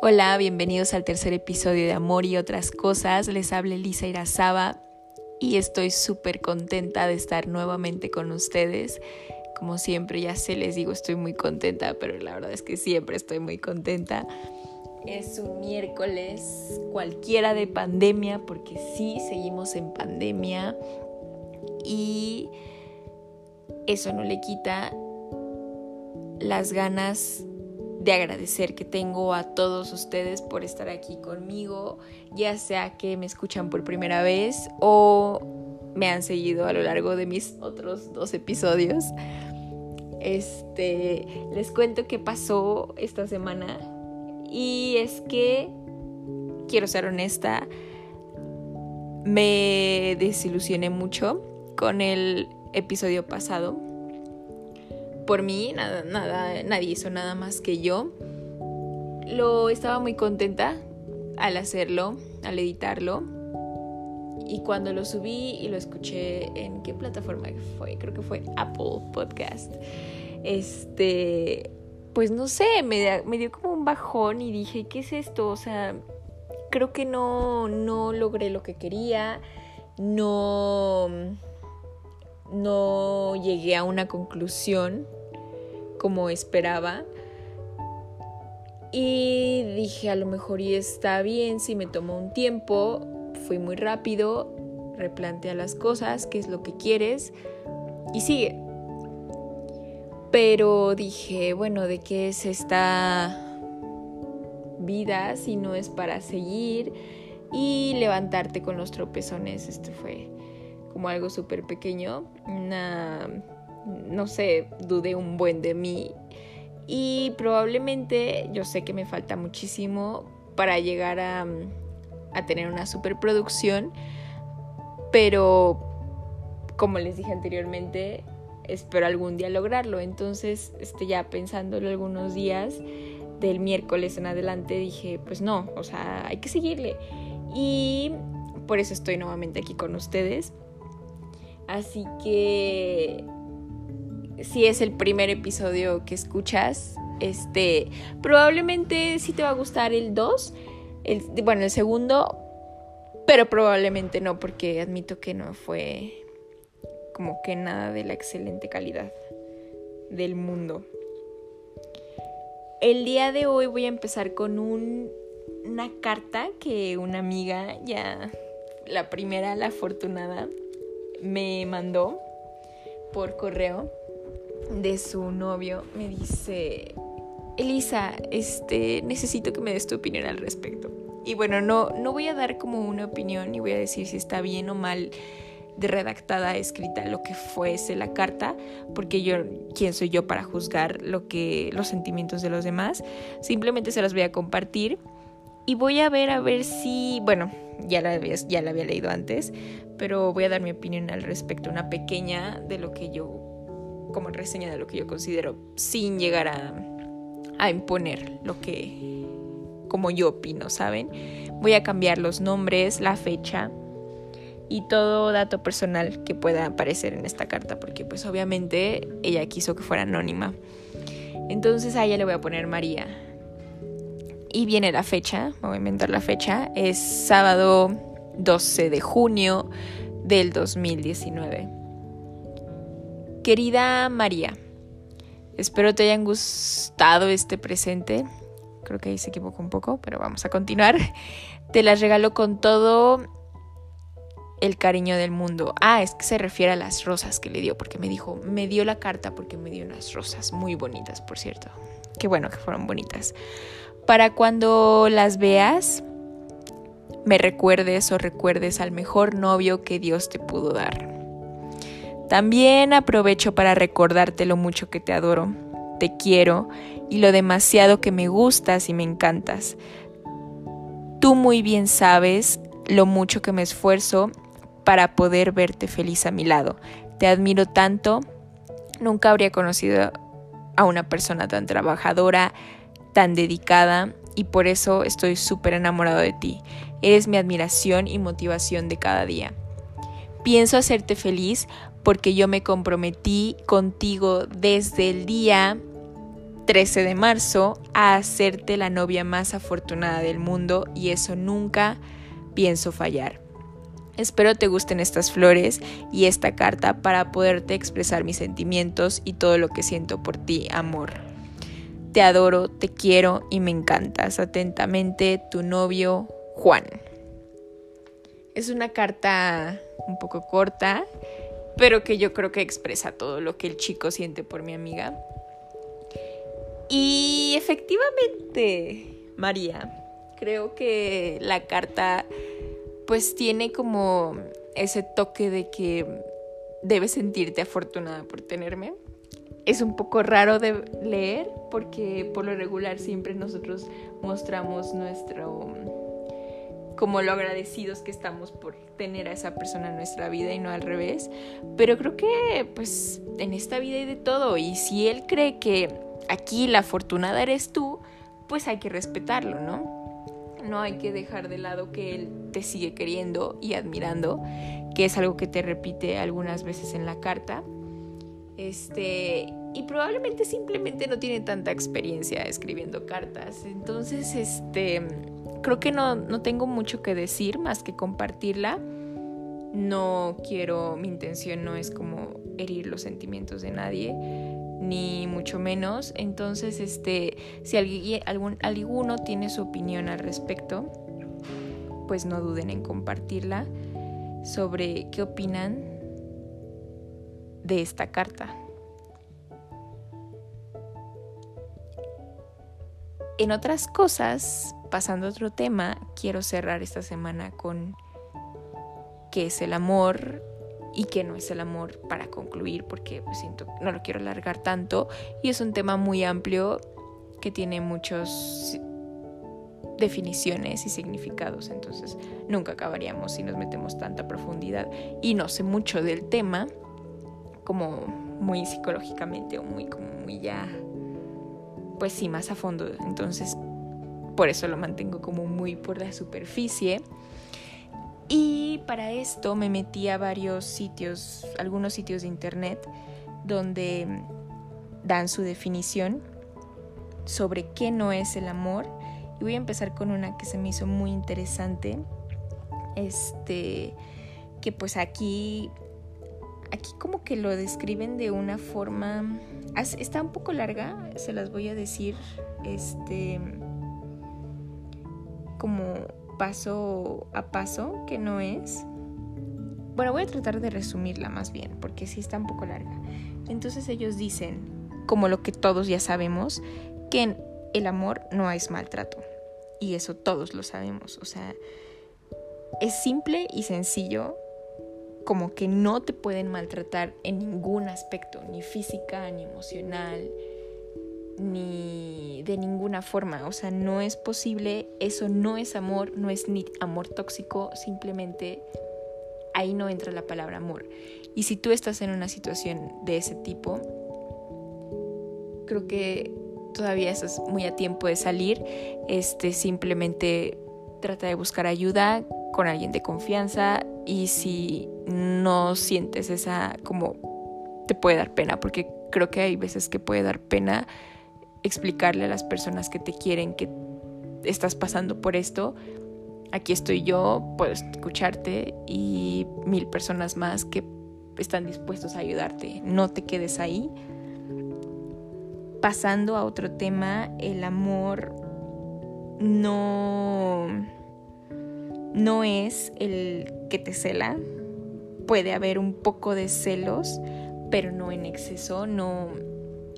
Hola, bienvenidos al tercer episodio de Amor y otras cosas. Les habla Elisa Irazaba y estoy súper contenta de estar nuevamente con ustedes. Como siempre, ya sé, les digo, estoy muy contenta, pero la verdad es que siempre estoy muy contenta. Es un miércoles cualquiera de pandemia, porque sí, seguimos en pandemia y eso no le quita las ganas de agradecer que tengo a todos ustedes por estar aquí conmigo, ya sea que me escuchan por primera vez o me han seguido a lo largo de mis otros dos episodios. Este, les cuento qué pasó esta semana y es que quiero ser honesta, me desilusioné mucho con el episodio pasado por mí, nada, nada, nadie hizo nada más que yo. Lo estaba muy contenta al hacerlo, al editarlo. Y cuando lo subí y lo escuché en qué plataforma fue, creo que fue Apple Podcast. Este, pues no sé, me, me dio como un bajón y dije, ¿qué es esto? O sea, creo que no, no logré lo que quería, no, no llegué a una conclusión como esperaba. Y dije, a lo mejor y está bien si me tomó un tiempo, fui muy rápido, replantea las cosas, qué es lo que quieres y sigue. Pero dije, bueno, ¿de qué es esta vida si no es para seguir y levantarte con los tropezones? Esto fue como algo súper pequeño, una no sé, dudé un buen de mí y probablemente yo sé que me falta muchísimo para llegar a, a tener una superproducción, pero como les dije anteriormente, espero algún día lograrlo. Entonces, este, ya pensándolo algunos días, del miércoles en adelante, dije, pues no, o sea, hay que seguirle. Y por eso estoy nuevamente aquí con ustedes. Así que si es el primer episodio que escuchas, este, probablemente sí te va a gustar el 2, el, bueno, el segundo, pero probablemente no, porque admito que no fue como que nada de la excelente calidad del mundo. El día de hoy voy a empezar con un, una carta que una amiga, ya la primera, la afortunada, me mandó por correo de su novio me dice, Elisa, este, necesito que me des tu opinión al respecto. Y bueno, no, no voy a dar como una opinión y voy a decir si está bien o mal redactada, escrita, lo que fuese la carta, porque yo, ¿quién soy yo para juzgar lo que, los sentimientos de los demás? Simplemente se las voy a compartir y voy a ver a ver si, bueno, ya la, ya la había leído antes, pero voy a dar mi opinión al respecto, una pequeña de lo que yo como reseña de lo que yo considero sin llegar a, imponer lo que como yo opino, ¿saben? Voy a cambiar los nombres, la fecha y todo dato personal que pueda aparecer en esta carta, porque pues obviamente ella quiso que fuera anónima. Entonces a ella le voy a poner María. Y viene la fecha, voy a inventar la fecha, es sábado 12 de junio del 2019. Querida María, espero te hayan gustado este presente. Creo que ahí se equivocó un poco, pero vamos a continuar. Te las regalo con todo el cariño del mundo. Ah, es que se refiere a las rosas que le dio, porque me dijo, me dio la carta porque me dio unas rosas muy bonitas, por cierto. Qué bueno que fueron bonitas. Para cuando las veas, me recuerdes o recuerdes al mejor novio que Dios te pudo dar. También aprovecho para recordarte lo mucho que te adoro, te quiero y lo demasiado que me gustas y me encantas. Tú muy bien sabes lo mucho que me esfuerzo para poder verte feliz a mi lado. Te admiro tanto. Nunca habría conocido a una persona tan trabajadora, tan dedicada y por eso estoy súper enamorado de ti. Eres mi admiración y motivación de cada día. Pienso hacerte feliz porque yo me comprometí contigo desde el día 13 de marzo a hacerte la novia más afortunada del mundo y eso nunca pienso fallar. Espero te gusten estas flores y esta carta para poderte expresar mis sentimientos y todo lo que siento por ti, amor. Te adoro, te quiero y me encantas. Atentamente, tu novio, Juan. Es una carta un poco corta, pero que yo creo que expresa todo lo que el chico siente por mi amiga. Y efectivamente, María, creo que la carta pues tiene como ese toque de que debes sentirte afortunada por tenerme. Es un poco raro de leer porque por lo regular siempre nosotros mostramos nuestro como lo agradecidos que estamos por tener a esa persona en nuestra vida y no al revés. Pero creo que pues en esta vida hay de todo y si él cree que aquí la afortunada eres tú, pues hay que respetarlo, ¿no? No hay que dejar de lado que él te sigue queriendo y admirando, que es algo que te repite algunas veces en la carta. Este, y probablemente simplemente no tiene tanta experiencia escribiendo cartas. Entonces, este, creo que no, no tengo mucho que decir más que compartirla. No quiero, mi intención no es como herir los sentimientos de nadie ni mucho menos. Entonces, este, si algún, alguno tiene su opinión al respecto, pues no duden en compartirla sobre qué opinan de esta carta. En otras cosas, pasando a otro tema, quiero cerrar esta semana con qué es el amor y qué no es el amor para concluir porque pues, siento no lo quiero alargar tanto y es un tema muy amplio que tiene muchas definiciones y significados entonces nunca acabaríamos si nos metemos tanta profundidad y no sé mucho del tema como muy psicológicamente o muy como muy ya pues sí más a fondo entonces por eso lo mantengo como muy por la superficie y para esto me metí a varios sitios, algunos sitios de internet, donde dan su definición sobre qué no es el amor. Y voy a empezar con una que se me hizo muy interesante. Este, que pues aquí, aquí como que lo describen de una forma, está un poco larga, se las voy a decir, este, como paso a paso, que no es. Bueno, voy a tratar de resumirla más bien, porque sí está un poco larga. Entonces ellos dicen, como lo que todos ya sabemos, que el amor no es maltrato. Y eso todos lo sabemos. O sea, es simple y sencillo como que no te pueden maltratar en ningún aspecto, ni física, ni emocional, ni de ninguna forma. O sea, no es posible, eso no es amor, no es ni amor tóxico, simplemente ahí no entra la palabra amor. Y si tú estás en una situación de ese tipo, creo que todavía estás muy a tiempo de salir. Este simplemente trata de buscar ayuda con alguien de confianza y si no sientes esa como te puede dar pena porque creo que hay veces que puede dar pena explicarle a las personas que te quieren que estás pasando por esto. Aquí estoy yo, puedo escucharte y mil personas más que están dispuestos a ayudarte. No te quedes ahí. Pasando a otro tema, el amor no no es el que te cela. Puede haber un poco de celos, pero no en exceso, no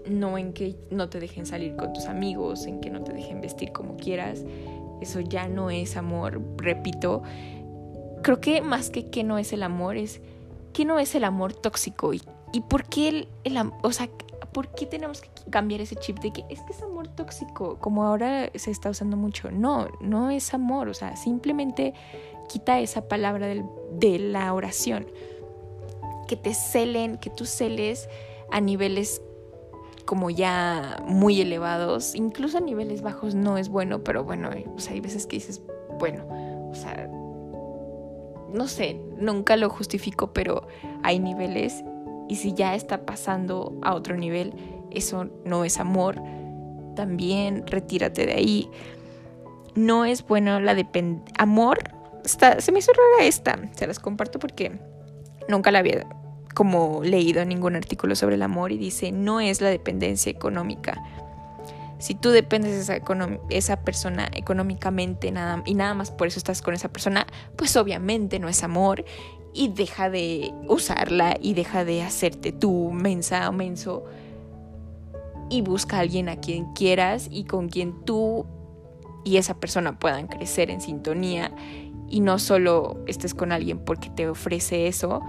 no en que no te dejen salir con tus amigos, en que no te dejen vestir como quieras. Eso ya no es amor, repito. Creo que más que que no es el amor es que no es el amor tóxico y, y por qué el, el o sea, ¿por qué tenemos que cambiar ese chip de que es que es amor tóxico, como ahora se está usando mucho? No, no es amor, o sea, simplemente quita esa palabra del, de la oración. Que te celen, que tú celes a niveles como ya muy elevados, incluso a niveles bajos no es bueno, pero bueno, eh, sea, hay veces que dices, bueno, o sea, no sé, nunca lo justifico, pero hay niveles y si ya está pasando a otro nivel, eso no es amor también retírate de ahí. No es bueno la dependencia. Amor, está, se me hizo rara esta, se las comparto porque nunca la había como leído ningún artículo sobre el amor y dice, no es la dependencia económica. Si tú dependes de esa, esa persona económicamente nada, y nada más por eso estás con esa persona, pues obviamente no es amor y deja de usarla y deja de hacerte tú mensa o menso y busca a alguien a quien quieras y con quien tú y esa persona puedan crecer en sintonía y no solo estés con alguien porque te ofrece eso,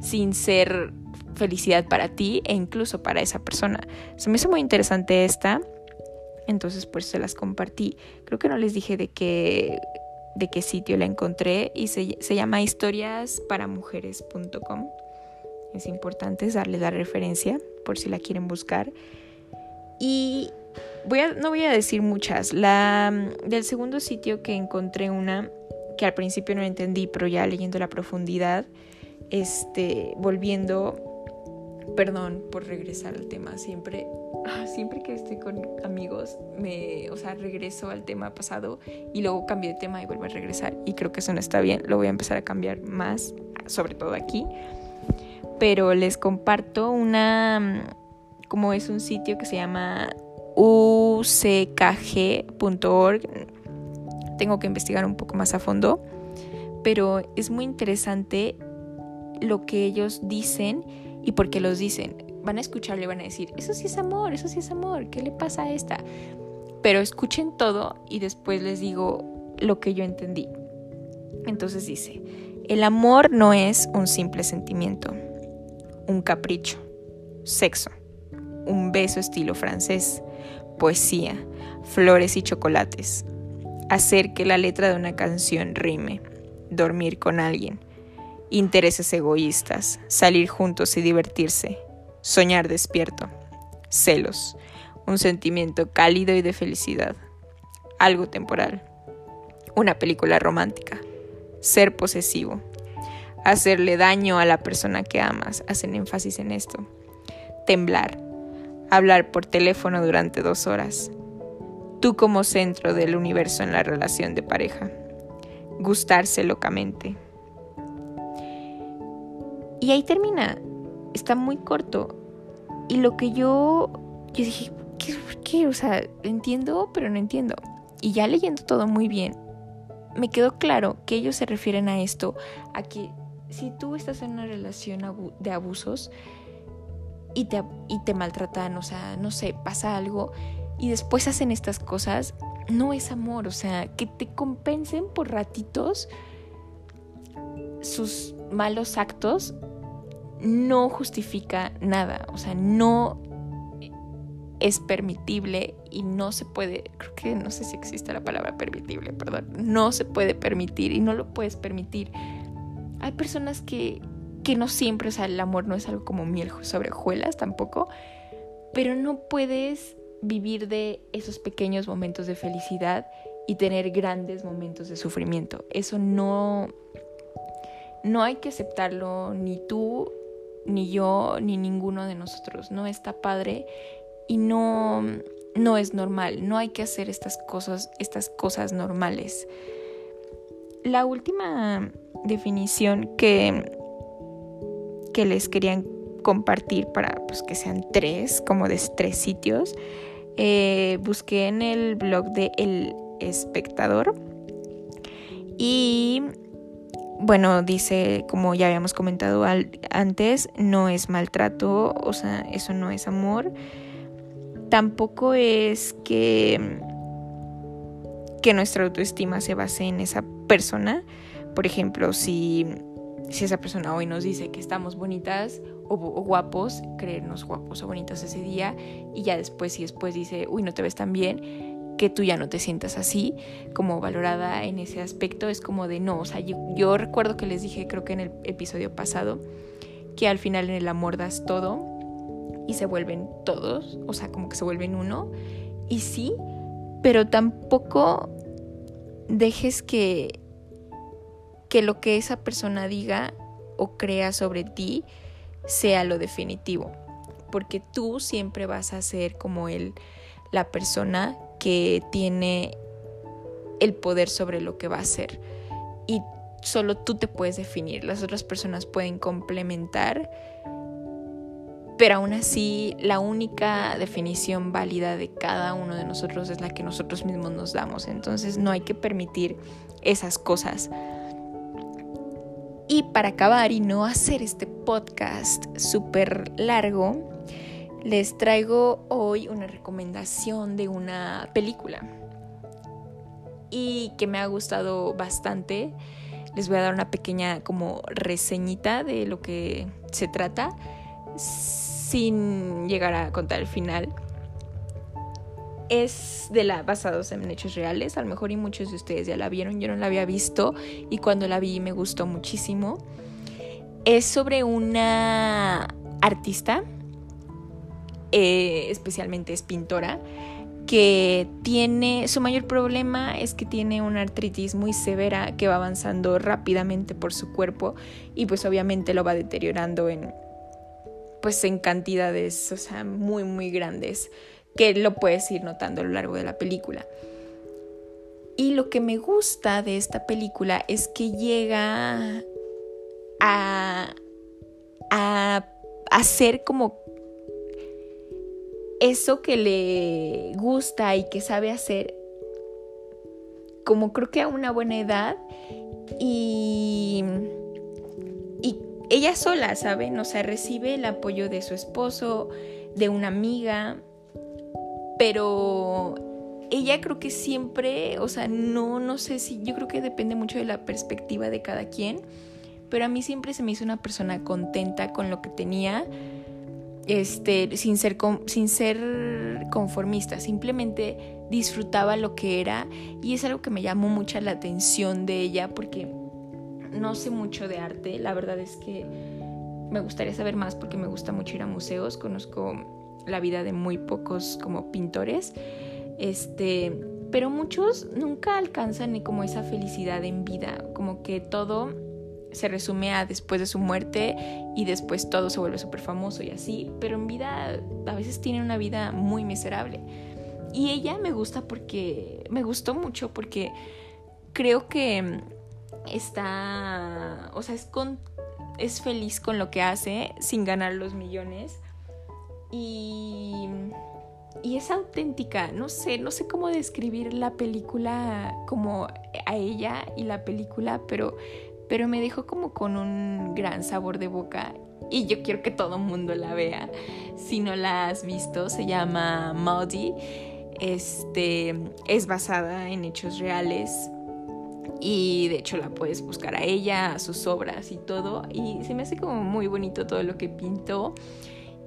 sin ser felicidad para ti e incluso para esa persona. Se me hizo muy interesante esta, entonces pues se las compartí. Creo que no les dije de qué, de qué sitio la encontré y se, se llama historiasparamujeres.com. Es importante darle la referencia por si la quieren buscar. Y voy a, no voy a decir muchas. La, del segundo sitio que encontré una que al principio no entendí, pero ya leyendo la profundidad, este, volviendo, perdón por regresar al tema, siempre, ah, siempre que estoy con amigos, me, o sea, regreso al tema pasado y luego cambio de tema y vuelvo a regresar. Y creo que eso no está bien, lo voy a empezar a cambiar más, sobre todo aquí. Pero les comparto una, como es un sitio que se llama uckg.org. Tengo que investigar un poco más a fondo, pero es muy interesante lo que ellos dicen y por qué los dicen. Van a escucharle y van a decir, eso sí es amor, eso sí es amor, ¿qué le pasa a esta? Pero escuchen todo y después les digo lo que yo entendí. Entonces dice, el amor no es un simple sentimiento, un capricho, sexo, un beso estilo francés, poesía, flores y chocolates, hacer que la letra de una canción rime, dormir con alguien, intereses egoístas, salir juntos y divertirse, soñar despierto, celos, un sentimiento cálido y de felicidad, algo temporal, una película romántica, ser posesivo, hacerle daño a la persona que amas, hacen énfasis en esto, temblar, hablar por teléfono durante dos horas, tú como centro del universo en la relación de pareja, gustarse locamente, y ahí termina. Está muy corto. Y lo que yo, yo dije, ¿qué, ¿qué? O sea, entiendo, pero no entiendo. Y ya leyendo todo muy bien, me quedó claro que ellos se refieren a esto, a que si tú estás en una relación de abusos y te, y te maltratan, o sea, no sé, pasa algo y después hacen estas cosas, no es amor, o sea, que te compensen por ratitos sus malos actos no justifica nada, o sea, no es permitible y no se puede, creo que no sé si existe la palabra permitible, perdón, no se puede permitir y no lo puedes permitir. Hay personas que, que no siempre, o sea, el amor no es algo como miel sobre hojuelas tampoco, pero no puedes vivir de esos pequeños momentos de felicidad y tener grandes momentos de sufrimiento. Eso no, no hay que aceptarlo ni tú ni yo, ni ninguno de nosotros. No está padre y no, no es normal. No hay que hacer estas cosas, estas cosas normales. La última definición que, que les querían compartir para pues, que sean tres, como de tres sitios, eh, busqué en el blog de El Espectador y bueno, dice, como ya habíamos comentado antes, no es maltrato, o sea, eso no es amor. Tampoco es que, que nuestra autoestima se base en esa persona. Por ejemplo, si, si esa persona hoy nos dice que estamos bonitas o, o, guapos, creernos guapos o bonitas ese día, y ya después, si después dice, uy, no te ves tan bien, que tú ya no te sientas así, como valorada en ese aspecto, es como de no, o sea, yo, recuerdo que les dije, creo que en el episodio pasado, que al final en el amor das todo y se vuelven todos, o sea, como que se vuelven uno, y sí, pero tampoco dejes que, que lo que esa persona diga o crea sobre ti sea lo definitivo, porque tú siempre vas a ser como el la persona que tiene el poder sobre lo que va a hacer. Y solo tú te puedes definir, las otras personas pueden complementar, pero aún así la única definición válida de cada uno de nosotros es la que nosotros mismos nos damos. Entonces no hay que permitir esas cosas. Y para acabar y no hacer este podcast súper largo, les traigo hoy una recomendación de una película y que me ha gustado bastante. Les voy a dar una pequeña como reseñita de lo que se trata sin llegar a contar el final. Es de la basados en hechos reales, a lo mejor y muchos de ustedes ya la vieron, yo no la había visto y cuando la vi me gustó muchísimo. Es sobre una artista, eh, especialmente es pintora, que tiene, su mayor problema es que tiene una artritis muy severa que va avanzando rápidamente por su cuerpo y pues obviamente lo va deteriorando en, pues en cantidades, o sea, muy, muy grandes, que lo puedes ir notando a lo largo de la película. Y lo que me gusta de esta película es que llega a, a hacer como eso que le gusta y que sabe hacer, como creo que a una buena edad y, y ella sola, ¿saben? O sea, recibe el apoyo de su esposo, de una amiga, pero ella creo que siempre, o sea, no, no sé si, yo creo que depende mucho de la perspectiva de cada quien, pero a mí siempre se me hizo una persona contenta con lo que tenía este, sin, ser, sin ser conformista, simplemente disfrutaba lo que era y es algo que me llamó mucha la atención de ella porque no sé mucho de arte, la verdad es que me gustaría saber más porque me gusta mucho ir a museos, conozco la vida de muy pocos como pintores, este, pero muchos nunca alcanzan ni como esa felicidad en vida, como que todo se resume a después de su muerte y después todo se vuelve súper famoso y así, pero en vida a veces tiene una vida muy miserable. Y ella me gusta porque, me gustó mucho porque creo que está, o sea, es, con, es feliz con lo que hace sin ganar los millones y, y es auténtica, no sé, no sé cómo describir la película como a ella y la película, pero pero me dejó como con un gran sabor de boca y yo quiero que todo el mundo la vea. Si no la has visto, se llama Maudie. Este es basada en hechos reales y de hecho la puedes buscar a ella, a sus obras y todo y se me hace como muy bonito todo lo que pintó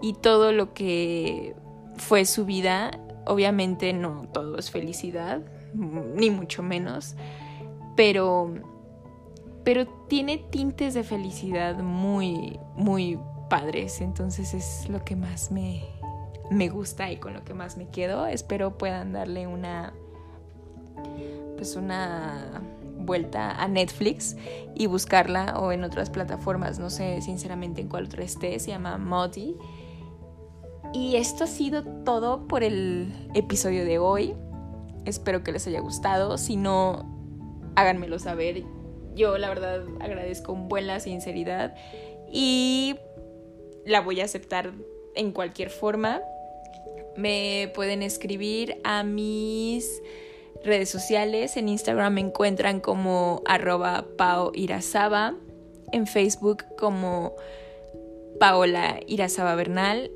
y todo lo que fue su vida. Obviamente no todo es felicidad, ni mucho menos, pero pero tiene tintes de felicidad muy, muy padres, entonces es lo que más me, me gusta y con lo que más me quedo. Espero puedan darle una, pues una vuelta a Netflix y buscarla o en otras plataformas, no sé sinceramente en cuál otra esté, se llama Modi. Y esto ha sido todo por el episodio de hoy. Espero que les haya gustado. Si no, háganmelo saber yo la verdad agradezco un buen la sinceridad y la voy a aceptar en cualquier forma. Me pueden escribir a mis redes sociales. En Instagram me encuentran como arroba paoirazaba. En Facebook como Paola Irazaba Bernal.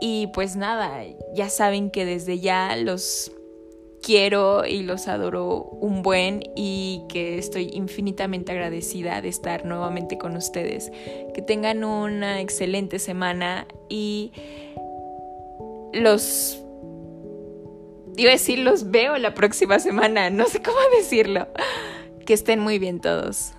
Y pues nada, ya saben que desde ya los quiero y los adoro un buen y que estoy infinitamente agradecida de estar nuevamente con ustedes. Que tengan una excelente semana y los... Iba a decir los veo la próxima semana, no sé cómo decirlo. Que estén muy bien todos.